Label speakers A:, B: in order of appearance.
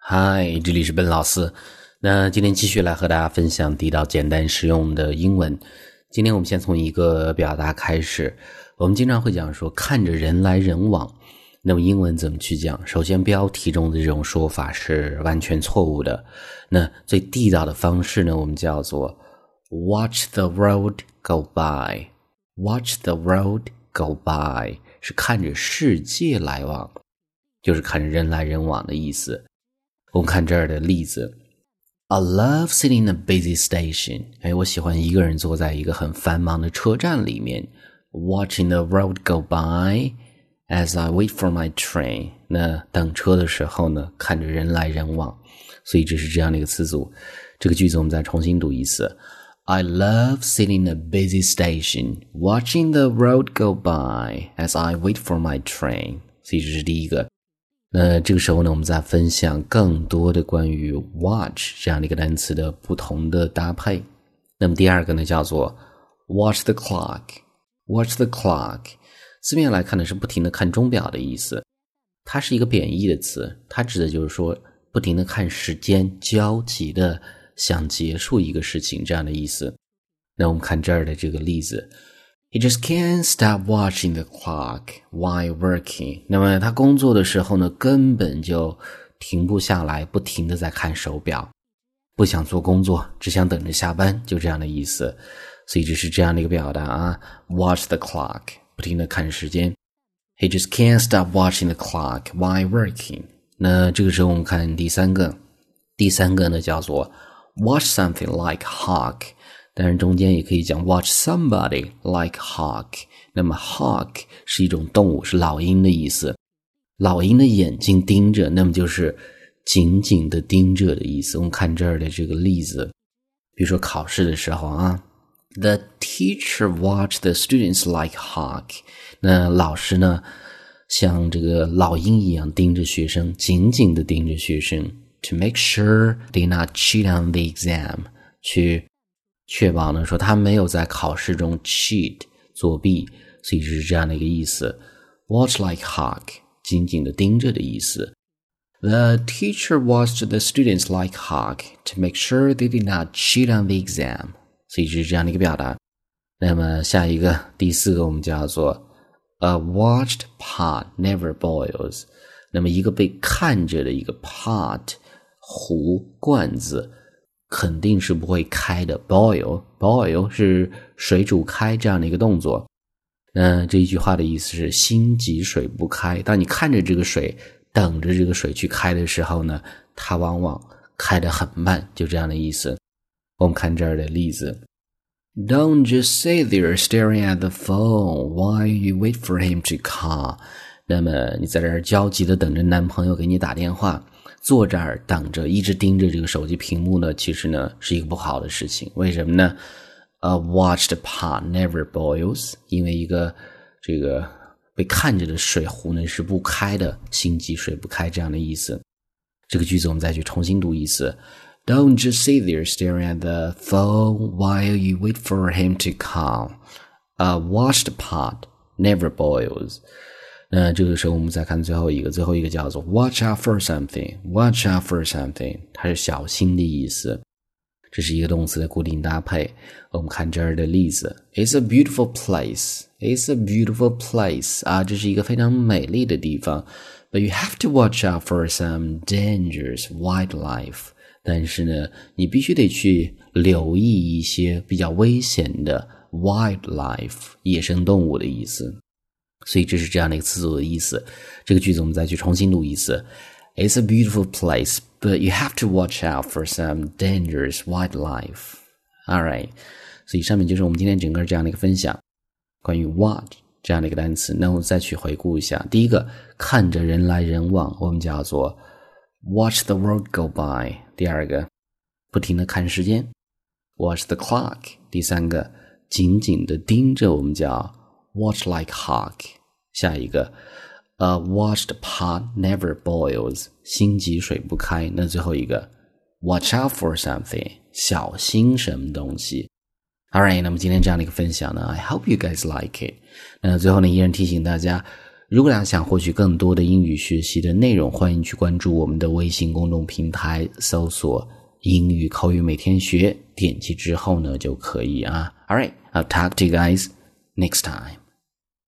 A: 嗨，这里是笨老师。那今天继续来和大家分享地道、简单、实用的英文。今天我们先从一个表达开始。我们经常会讲说看着人来人往，那么英文怎么去讲？首先，标题中的这种说法是完全错误的。那最地道的方式呢，我们叫做 watch the road go by。watch the road go by 是看着世界来往，就是看着人来人往的意思。我们看这儿的例子，I love sitting in a busy station。哎，我喜欢一个人坐在一个很繁忙的车站里面，watching the road go by as I wait for my train。那等车的时候呢，看着人来人往，所以这是这样的一个词组。这个句子我们再重新读一次：I love sitting in a busy station, watching the road go by as I wait for my train。所以这是第一个。 那这个时候呢，我们再分享更多的关于 watch 这样的一个单词的不同的搭配。那么第二个呢，叫做 watch the clock。watch the clock 字面来看呢，是不停的看钟表的意思。它是一个贬义的词，它指的就是说不停的看时间，焦急的想结束一个事情这样的意思。那我们看这儿的这个例子。He just can't stop watching the clock while working。那么他工作的时候呢，根本就停不下来，不停的在看手表，不想做工作，只想等着下班，就这样的意思。所以这是这样的一个表达啊，watch the clock，不停的看时间。He just can't stop watching the clock while working。那这个时候我们看第三个，第三个呢叫做 watch something like hawk。但是中间也可以讲 watch somebody like hawk。那么 hawk 是一种动物，是老鹰的意思。老鹰的眼睛盯着，那么就是紧紧的盯着的意思。我们看这儿的这个例子，比如说考试的时候啊，the teacher watched the students like hawk。那老师呢，像这个老鹰一样盯着学生，紧紧的盯着学生，to make sure they not cheat on the exam，去。确保呢，说他没有在考试中 cheat 作弊，所以是这样的一个意思。Watch like hawk，紧紧的盯着的意思。The teacher watched the students like hawk to make sure they did not cheat on the exam，所以是这样的一个表达。那么下一个第四个我们叫做 A watched pot never boils。那么一个被看着的一个 pot 壶罐子。 肯定是不会开的。Boil，boil 是水煮开这样的一个动作。嗯这一句话的意思是心急水不开。当你看着这个水，等着这个水去开的时候呢，它往往开得很慢，就这样的意思。我们看这儿的例子：Don't just sit there staring at the phone while you wait for him to call。那么你在这儿焦急的等着男朋友给你打电话。坐这儿等着，一直盯着这个手机屏幕呢，其实呢是一个不好的事情。为什么呢？A watched pot never boils，因为一个这个被看着的水壶呢是不开的，心急水不开这样的意思。这个句子我们再去重新读一次：Don't just sit there staring at the phone while you wait for him to come. A watched pot never boils. 那这个时候，我们再看最后一个，最后一个叫做 “watch out for something”。watch out for something，它是小心的意思。这是一个动词的固定搭配。我们看这儿的例子：“It's a beautiful place. It's a beautiful place。”啊，这是一个非常美丽的地方。But you have to watch out for some dangerous wildlife。但是呢，你必须得去留意一些比较危险的 wildlife，野生动物的意思。所以这是这样的一个词组的意思。这个句子我们再去重新读一次：It's a beautiful place, but you have to watch out for some dangerous wildlife. All right。所以上面就是我们今天整个这样的一个分享，关于 watch 这样的一个单词。那我们再去回顾一下：第一个，看着人来人往，我们叫做 watch the world go by；第二个，不停的看时间，watch the clock；第三个，紧紧的盯着，我们叫 watch like hawk。下一个，A watched pot never boils，心急水不开。那最后一个，Watch out for something，小心什么东西。All right，那么今天这样的一个分享呢，I hope you guys like it。那最后呢，依然提醒大家，如果大家想获取更多的英语学习的内容，欢迎去关注我们的微信公众平台，搜索“英语口语每天学”，点击之后呢就可以啊。All right, I'll talk to you guys next time.